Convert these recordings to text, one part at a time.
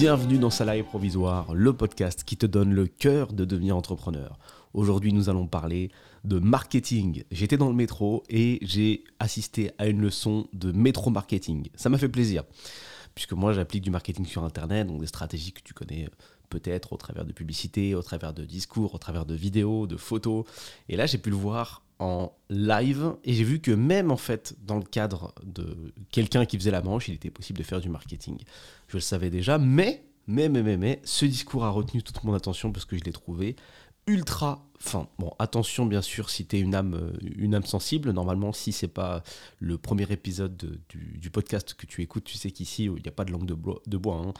Bienvenue dans Salarié Provisoire, le podcast qui te donne le cœur de devenir entrepreneur. Aujourd'hui, nous allons parler de marketing. J'étais dans le métro et j'ai assisté à une leçon de métro marketing. Ça m'a fait plaisir, puisque moi j'applique du marketing sur Internet, donc des stratégies que tu connais peut-être au travers de publicités, au travers de discours, au travers de vidéos, de photos. Et là, j'ai pu le voir en live et j'ai vu que même en fait dans le cadre de quelqu'un qui faisait la manche, il était possible de faire du marketing. Je le savais déjà, mais mais mais mais mais ce discours a retenu toute mon attention parce que je l'ai trouvé ultra fin. Bon, attention bien sûr si tu une âme, euh, une âme sensible. Normalement, si c'est pas le premier épisode du, podcast que tu écoutes, tu sais qu'ici, il n'y a pas de langue de, bois. Hein.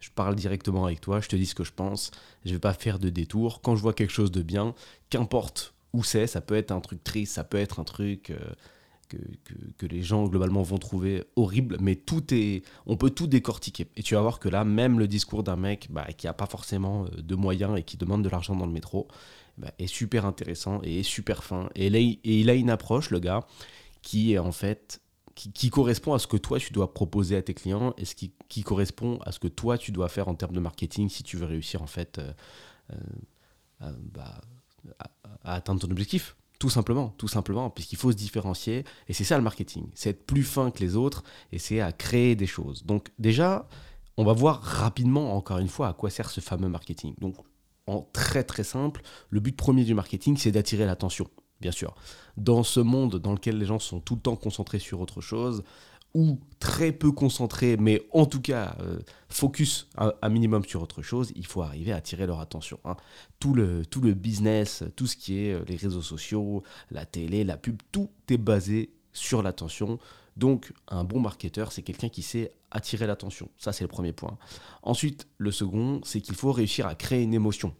Je parle directement avec toi, je te dis ce que je pense. Je vais pas faire de détour. Quand je vois quelque chose de bien, qu'importe où c'est, ça peut être un truc triste, ça peut être un truc... Euh, que, que, les gens globalement vont trouver horrible, mais tout est, on peut tout décortiquer. Et tu vas voir que là, même le discours d'un mec bah, qui n'a pas forcément euh, de moyens et qui demande de l'argent dans le métro bah, est super intéressant et est super fin. Et, il a une approche, le gars, qui est en fait qui, correspond à ce que toi tu dois proposer à tes clients et ce qui, correspond à ce que toi tu dois faire en termes de marketing si tu veux réussir en fait euh, bah, à atteindre ton objectif. Tout simplement, tout simplement, puisqu'il faut se différencier. Et c'est ça le marketing, c'est être plus fin que les autres et c'est à créer des choses. Donc déjà, on va voir rapidement, encore une fois, à quoi sert ce fameux marketing. Donc en très très simple, le but premier du marketing, c'est d'attirer l'attention, bien sûr. Dans ce monde dans lequel les gens sont tout le temps concentrés sur autre chose, ou très peu concentrés, mais en tout cas euh, focus un, minimum sur autre chose, il faut arriver à attirer leur attention. Hein. Tout, le, tout le business, tout ce qui est euh, les réseaux sociaux, la télé, la pub, tout est basé sur l'attention. Donc un bon marketeur, c'est quelqu'un qui sait attirer l'attention. Ça, c'est le premier point. Ensuite, le second, c'est qu'il faut réussir à créer une émotion.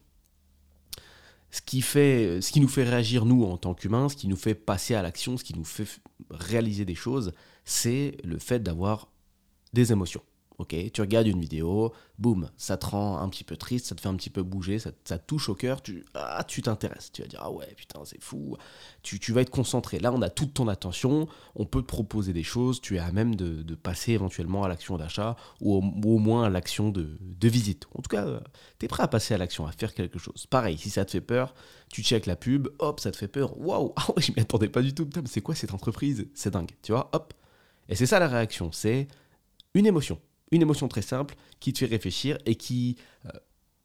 Ce qui, fait, ce qui nous fait réagir, nous, en tant qu'humains, ce qui nous fait passer à l'action, ce qui nous fait réaliser des choses, c'est le fait d'avoir des émotions. Ok, tu regardes une vidéo, boum, ça te rend un petit peu triste, ça te fait un petit peu bouger, ça, touche au cœur, tu ah, tu t'intéresses, tu vas dire ah ouais putain c'est fou, tu, tu, vas être concentré. Là on a toute ton attention, on peut te proposer des choses, tu es à même de, passer éventuellement à l'action d'achat ou, au moins à l'action de, de, visite. En tout cas, tu es prêt à passer à l'action, à faire quelque chose. Pareil, si ça te fait peur, tu check la pub, hop, ça te fait peur, waouh, ah je m'y attendais pas du tout, putain, mais c'est quoi cette entreprise? C'est dingue, tu vois, hop, et c'est ça la réaction, c'est une émotion. Une émotion très simple qui te fait réfléchir et qui euh,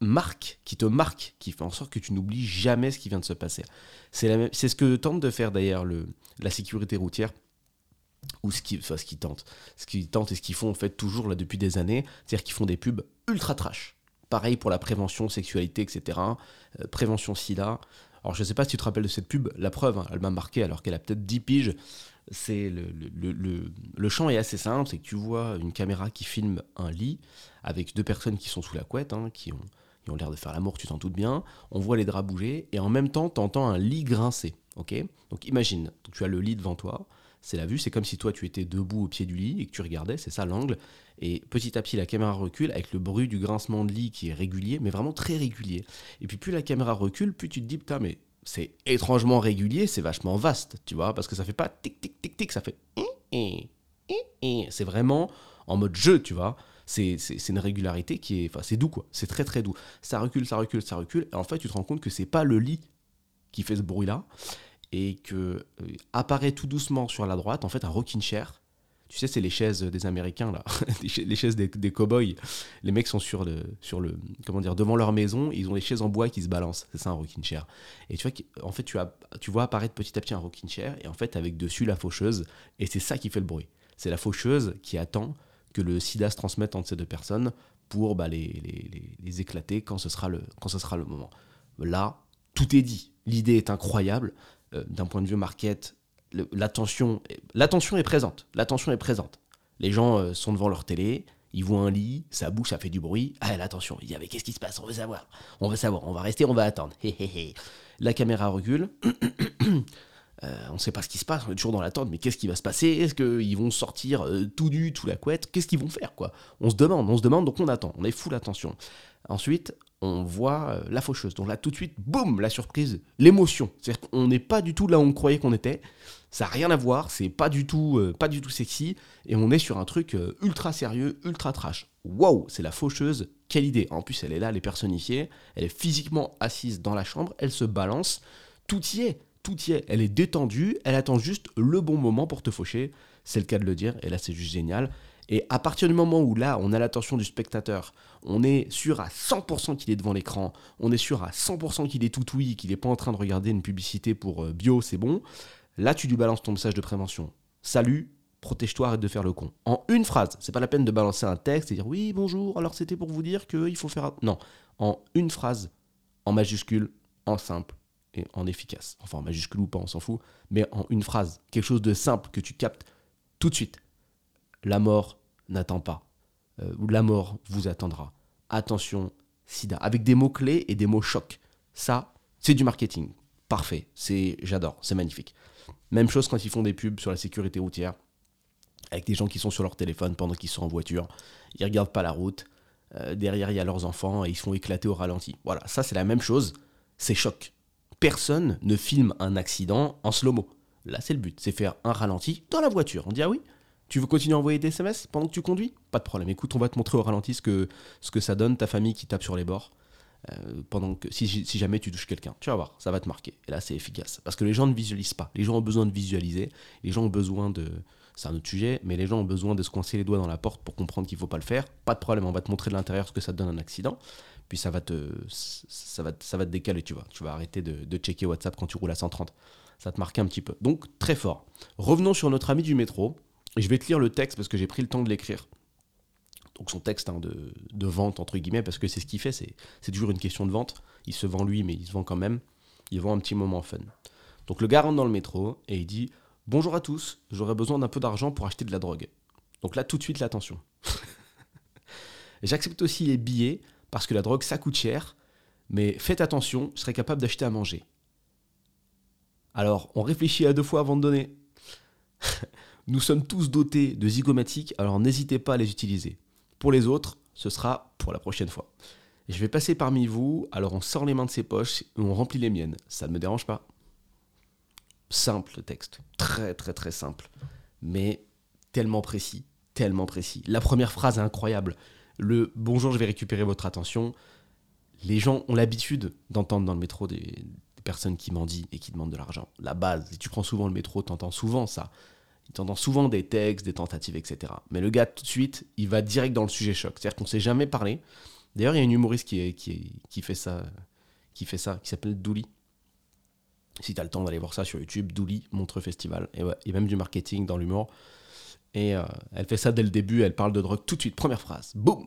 marque, qui te marque, qui fait en sorte que tu n'oublies jamais ce qui vient de se passer. C'est ce que tente de faire d'ailleurs la sécurité routière ou ce qui, enfin, ce qui tente, ce qu'ils tentent et ce qu'ils font en fait toujours là depuis des années, c'est-à-dire qu'ils font des pubs ultra trash. Pareil pour la prévention, sexualité, etc. Euh, prévention SIDA. Alors je ne sais pas si tu te rappelles de cette pub, la preuve, hein, elle m'a marqué alors qu'elle a peut-être 10 piges c'est le, le, le, champ est assez simple, c'est que tu vois une caméra qui filme un lit avec deux personnes qui sont sous la couette, hein, qui ont, l'air de faire l'amour, tu t'en doutes bien. On voit les draps bouger et en même temps, tu entends un lit grincer. Donc imagine, tu as le lit devant toi, c'est la vue, c'est comme si toi tu étais debout au pied du lit et que tu regardais, c'est ça l'angle. Et petit à petit, la caméra recule avec le bruit du grincement de lit qui est régulier, mais vraiment très régulier. Et puis plus la caméra recule, plus tu te dis, putain, mais c'est étrangement régulier, c'est vachement vaste, tu vois, parce que ça fait pas tic tic tic tic, ça fait c'est vraiment en mode jeu, tu vois. C'est une régularité qui est, enfin, c'est doux quoi, c'est très très doux. Ça recule, ça recule, ça recule, et en fait, tu te rends compte que c'est pas le lit qui fait ce bruit-là, et que euh, apparaît tout doucement sur la droite, en fait, un rocking chair tu sais, c'est les chaises des Américains, là. les chaises des, cow-boys. Les mecs sont sur le, sur le. Comment dire Devant leur maison, ils ont des chaises en bois qui se balancent. C'est ça un rocking chair. Et tu vois, en fait, tu, vois apparaître petit à petit un rocking chair, et en fait, avec dessus la faucheuse. Et c'est ça qui fait le bruit. C'est la faucheuse qui attend que le sida se transmette entre ces deux personnes pour bah, les, les, les, éclater quand ce, sera le, quand ce sera le moment. Là, tout est dit. L'idée est incroyable. Euh, d'un point de vue market, l'attention, l'attention est présente. L'attention est présente. Les gens euh, sont devant leur télé, ils voient un lit, ça bouge, ça fait du bruit. Ah, l'attention, il dit, mais qu'est-ce qui se passe? On veut savoir. On veut savoir, on va rester, on va attendre. La caméra recule. Euh, on ne sait pas ce qui se passe, on est toujours dans l'attente, mais qu'est-ce qui va se passer? Est-ce qu'ils vont sortir euh, tout nu, tout la couette? Qu'est-ce qu'ils vont faire quoi? On se demande, on se demande, donc on attend, on est full attention. Ensuite, on voit euh, la faucheuse. Donc là, tout de suite, boum, la surprise, l'émotion. C'est-à-dire qu'on n'est pas du tout là où on croyait qu'on était. Ça n'a rien à voir, c'est pas du tout, euh, pas du tout sexy, et on est sur un truc euh, ultra sérieux, ultra trash. Waouh, c'est la faucheuse, quelle idée. En plus, elle est là, elle est personnifiée, elle est physiquement assise dans la chambre, elle se balance, tout y est, tout y est. Elle est détendue, elle attend juste le bon moment pour te faucher. C'est le cas de le dire, et là, c'est juste génial. Et à partir du moment où là, on a l'attention du spectateur, on est sûr à 100% qu'il est devant l'écran, on est sûr à 100% qu'il est tout oui, qu'il n'est pas en train de regarder une publicité pour euh, bio, c'est bon, là, tu lui balances ton message de prévention. Salut, protège-toi, arrête de faire le con. En une phrase, c'est pas la peine de balancer un texte et dire oui, bonjour, alors c'était pour vous dire qu'il faut faire. Non, en une phrase, en majuscule, en simple et en efficace. Enfin, en majuscule ou pas, on s'en fout, mais en une phrase, quelque chose de simple que tu captes tout de suite. La mort n'attend pas. Euh, la mort vous attendra. Attention, sida. Avec des mots-clés et des mots chocs. Ça, c'est du marketing. Parfait. C'est, j'adore. C'est magnifique. Même chose quand ils font des pubs sur la sécurité routière avec des gens qui sont sur leur téléphone pendant qu'ils sont en voiture. Ils regardent pas la route. Euh, derrière, il y a leurs enfants et ils sont éclatés au ralenti. Voilà, ça c'est la même chose. C'est choc. Personne ne filme un accident en slow-mo. Là, c'est le but, c'est faire un ralenti dans la voiture. On dit ah oui, tu veux continuer à envoyer des SMS pendant que tu conduis? Pas de problème. Écoute, on va te montrer au ralenti ce que, ce que ça donne, ta famille qui tape sur les bords. Euh, pendant que si, jamais tu touches quelqu'un, tu vas voir, ça va te marquer. Et là, c'est efficace. Parce que les gens ne visualisent pas. Les gens ont besoin de visualiser. Les gens ont besoin de, c'est un autre sujet, mais les gens ont besoin de se coincer les doigts dans la porte pour comprendre qu'il ne faut pas le faire. Pas de problème, on va te montrer de l'intérieur ce que ça donne un accident, puis ça va te, ça va, te décaler, tu vois. Tu vas arrêter de, de checker WhatsApp quand tu roules à 130. Ça te marquer un petit peu. Donc, très fort. Revenons sur notre ami du métro. Et je vais te lire le texte parce que j'ai pris le temps de l'écrire. Donc son texte hein, de, vente, entre guillemets, parce que c'est ce qu'il fait, c'est, c'est toujours une question de vente. Il se vend lui, mais il se vend quand même. Il vend un petit moment fun. Donc le gars rentre dans le métro et il dit Bonjour à tous, j'aurais besoin d'un peu d'argent pour acheter de la drogue. Donc là, tout de suite, l'attention. J'accepte aussi les billets parce que la drogue, ça coûte cher, mais faites attention, je serai capable d'acheter à manger. Alors, on réfléchit à deux fois avant de donner. Nous sommes tous dotés de zygomatiques, alors n'hésitez pas à les utiliser. Pour les autres, ce sera pour la prochaine fois. Je vais passer parmi vous, alors on sort les mains de ses poches et on remplit les miennes. Ça ne me dérange pas simple le texte, très très très simple, mais tellement précis, tellement précis. La première phrase est incroyable. Le bonjour, je vais récupérer votre attention. Les gens ont l'habitude d'entendre dans le métro des, personnes qui mendient et qui demandent de l'argent. La base, tu prends souvent le métro, tu entends souvent ça. Tu entends souvent des textes, des tentatives, etc. Mais le gars, tout de suite, il va direct dans le sujet choc. C'est-à-dire qu'on ne s'est jamais parlé. D'ailleurs, il y a une humoriste qui, fait ça, qui s'appelle Douli, si tu as le temps d'aller voir ça sur YouTube, Douli, Montre Festival. Et, ouais, a même du marketing dans l'humour. Et euh, elle fait ça dès le début, elle parle de drogue tout de suite, première phrase, boum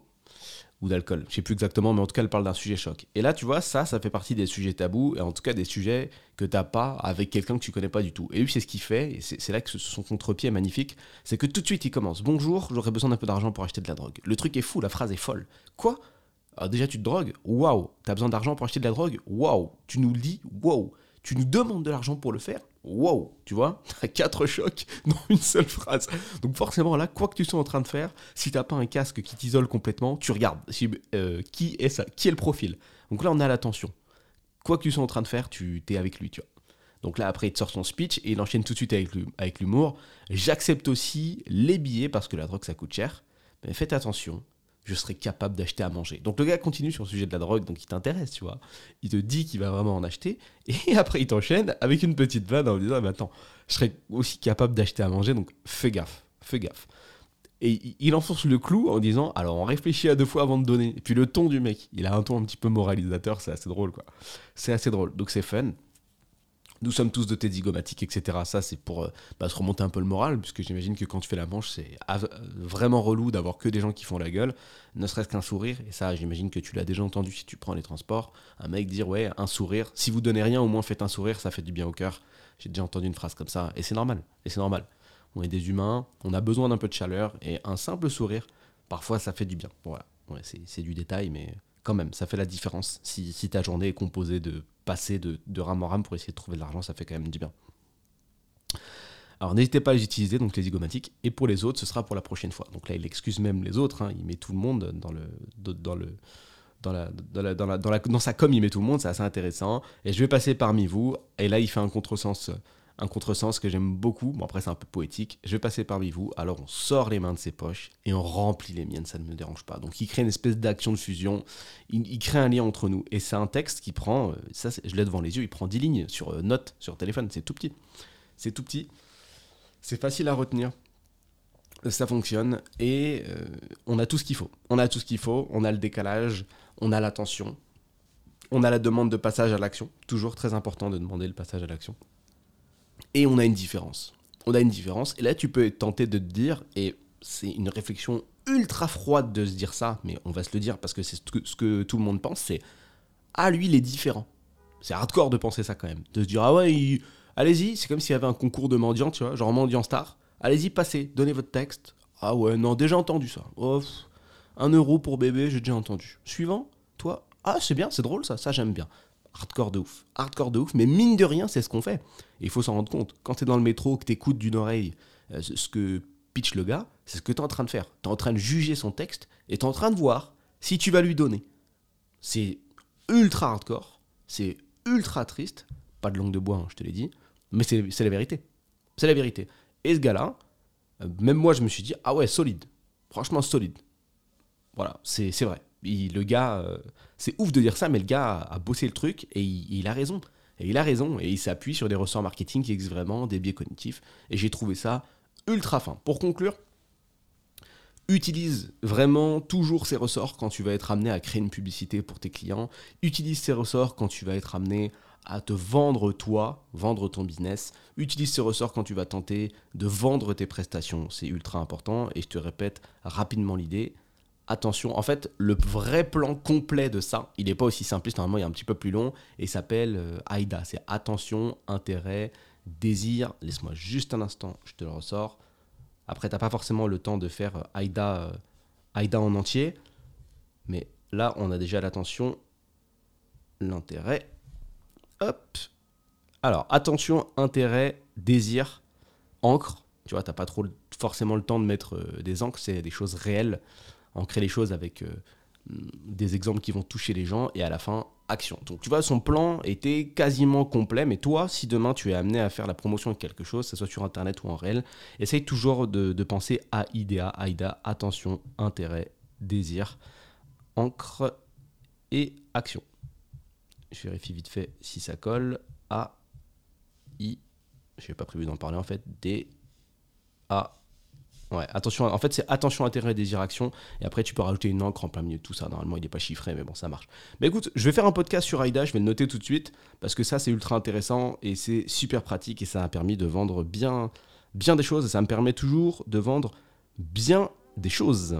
Ou d'alcool, je sais plus exactement, mais en tout cas, elle parle d'un sujet choc. Et là, tu vois, ça, ça fait partie des sujets tabous, et en tout cas des sujets que t'as pas avec quelqu'un que tu connais pas du tout. Et lui, c'est ce qu'il fait, et c'est là que son contre-pied est magnifique, c'est que tout de suite, il commence. Bonjour, j'aurais besoin d'un peu d'argent pour acheter de la drogue. Le truc est fou, la phrase est folle. Quoi? Alors déjà, tu te drogues? Waouh! T'as besoin d'argent pour acheter de la drogue? Waouh! Tu nous le dis? Waouh! Tu nous demandes de l'argent pour le faire, wow, tu vois, t'as quatre chocs dans une seule phrase. Donc forcément là, quoi que tu sois en train de faire, si t'as pas un casque qui t'isole complètement, tu regardes euh, qui est ça, qui est le profil? Donc là, on a l'attention. Quoi que tu sois en train de faire, tu es avec lui, tu vois. Donc là, après, il te sort son speech et il enchaîne tout de suite avec l'humour. J'accepte aussi les billets parce que la drogue, ça coûte cher. Mais faites attention, je serais capable d'acheter à manger. Donc le gars continue sur le sujet de la drogue, donc il t'intéresse, tu vois. Il te dit qu'il va vraiment en acheter, et après il t'enchaîne avec une petite vanne en disant, mais attends, je serais aussi capable d'acheter à manger, donc fais gaffe, fais gaffe. Et il enfonce le clou en disant, alors on réfléchit à deux fois avant de donner. Et puis le ton du mec, il a un ton un petit peu moralisateur, c'est assez drôle, quoi. C'est assez drôle, donc c'est fun. Nous sommes tous dotés zygomatiques, etc. Ça, c'est pour euh, bah, se remonter un peu le moral, puisque j'imagine que quand tu fais la manche, c'est vraiment relou d'avoir que des gens qui font la gueule, ne serait-ce qu'un sourire. Et ça, j'imagine que tu l'as déjà entendu si tu prends les transports. Un mec dire, ouais, un sourire. Si vous donnez rien, au moins faites un sourire, ça fait du bien au cœur. J'ai déjà entendu une phrase comme ça, et c'est normal. Et c'est normal. On est des humains, on a besoin d'un peu de chaleur, et un simple sourire, parfois, ça fait du bien. Voilà. C'est du détail, mais quand même, ça fait la différence. Si, ta journée est composée de passer de, de rame en rame pour essayer de trouver de l'argent, ça fait quand même du bien. Alors n'hésitez pas à les utiliser, donc les zygomatiques, et pour les autres, ce sera pour la prochaine fois. Donc là, il excuse même les autres, hein. il met tout le monde dans le, dans le, dans la, dans, la, dans, la, dans, sa com, il met tout le monde, c'est assez intéressant. Et je vais passer parmi vous, et là, il fait un contresens un contresens que j'aime beaucoup, bon après c'est un peu poétique, je vais passer parmi vous, alors on sort les mains de ses poches et on remplit les miennes, ça ne me dérange pas. Donc il crée une espèce d'action de fusion, il, crée un lien entre nous, et c'est un texte qui prend, euh, ça je l'ai devant les yeux, il prend 10 lignes sur euh, note, sur téléphone, c'est tout petit. C'est tout petit, c'est facile à retenir, ça fonctionne, et euh, on a tout ce qu'il faut. On a tout ce qu'il faut, on a le décalage, on a l'attention, on a la demande de passage à l'action, toujours très important de demander le passage à l'action et on a une différence. On a une différence, et là tu peux être tenté de te dire, et c'est une réflexion ultra froide de se dire ça, mais on va se le dire parce que c'est ce que, tout le monde pense, c'est Ah, lui, il est différent. C'est hardcore de penser ça quand même. De se dire Ah ouais, allez-y, c'est comme s'il y avait un concours de mendiants, tu vois, genre mendiant star. Allez-y, passez, donnez votre texte. Ah ouais, non, déjà entendu ça. Oh, un euro pour bébé, j'ai déjà entendu. Suivant, toi, ah c'est bien, c'est drôle ça, ça j'aime bien hardcore de ouf. Hardcore de ouf, mais mine de rien, c'est ce qu'on fait. Il faut s'en rendre compte. Quand tu es dans le métro, que tu écoutes d'une oreille euh, ce que pitch le gars, c'est ce que tu es en train de faire. Tu es en train de juger son texte et tu es en train de voir si tu vas lui donner. C'est ultra hardcore, c'est ultra triste. Pas de langue de bois, hein, je te l'ai dit, mais c'est la vérité. C'est la vérité. Et ce gars-là, euh, même moi, je me suis dit, ah ouais, solide. Franchement, solide. Voilà, c'est vrai le gars, euh, c'est ouf de dire ça, mais le gars a, bossé le truc et il, a raison. Et il a raison. Et il s'appuie sur des ressorts marketing qui existent vraiment, des biais cognitifs. Et j'ai trouvé ça ultra fin. Pour conclure, utilise vraiment toujours ces ressorts quand tu vas être amené à créer une publicité pour tes clients. Utilise ces ressorts quand tu vas être amené à te vendre toi, vendre ton business. Utilise ces ressorts quand tu vas tenter de vendre tes prestations. C'est ultra important. Et je te répète rapidement l'idée attention, en fait, le vrai plan complet de ça, il n'est pas aussi simpliste, normalement il est un petit peu plus long, et s'appelle euh, AIDA. C'est attention, intérêt, désir. Laisse-moi juste un instant, je te le ressors. Après, tu n'as pas forcément le temps de faire euh, AIDA, euh, AIDA en entier, mais là, on a déjà l'attention, l'intérêt. Hop. Alors, attention, intérêt, désir, encre. Tu vois, tu n'as pas trop forcément le temps de mettre des encres, c'est des choses réelles ancrer les choses avec euh, des exemples qui vont toucher les gens et à la fin action. Donc tu vois, son plan était quasiment complet, mais toi, si demain tu es amené à faire la promotion de quelque chose, que ce soit sur Internet ou en réel, essaye toujours de, penser à IDEA, AIDA, attention, intérêt, désir, encre et action. Je vérifie vite fait si ça colle. A, I, je n'ai pas prévu d'en parler en fait, D, A, Ouais, attention, en fait, c'est attention, intérêt, désir, action. Et après, tu peux rajouter une encre en plein milieu de tout ça. Normalement, il n'est pas chiffré, mais bon, ça marche. Mais écoute, je vais faire un podcast sur AIDA, je vais le noter tout de suite, parce que ça, c'est ultra intéressant et c'est super pratique et ça a permis de vendre bien, bien des choses. Et ça me permet toujours de vendre bien des choses.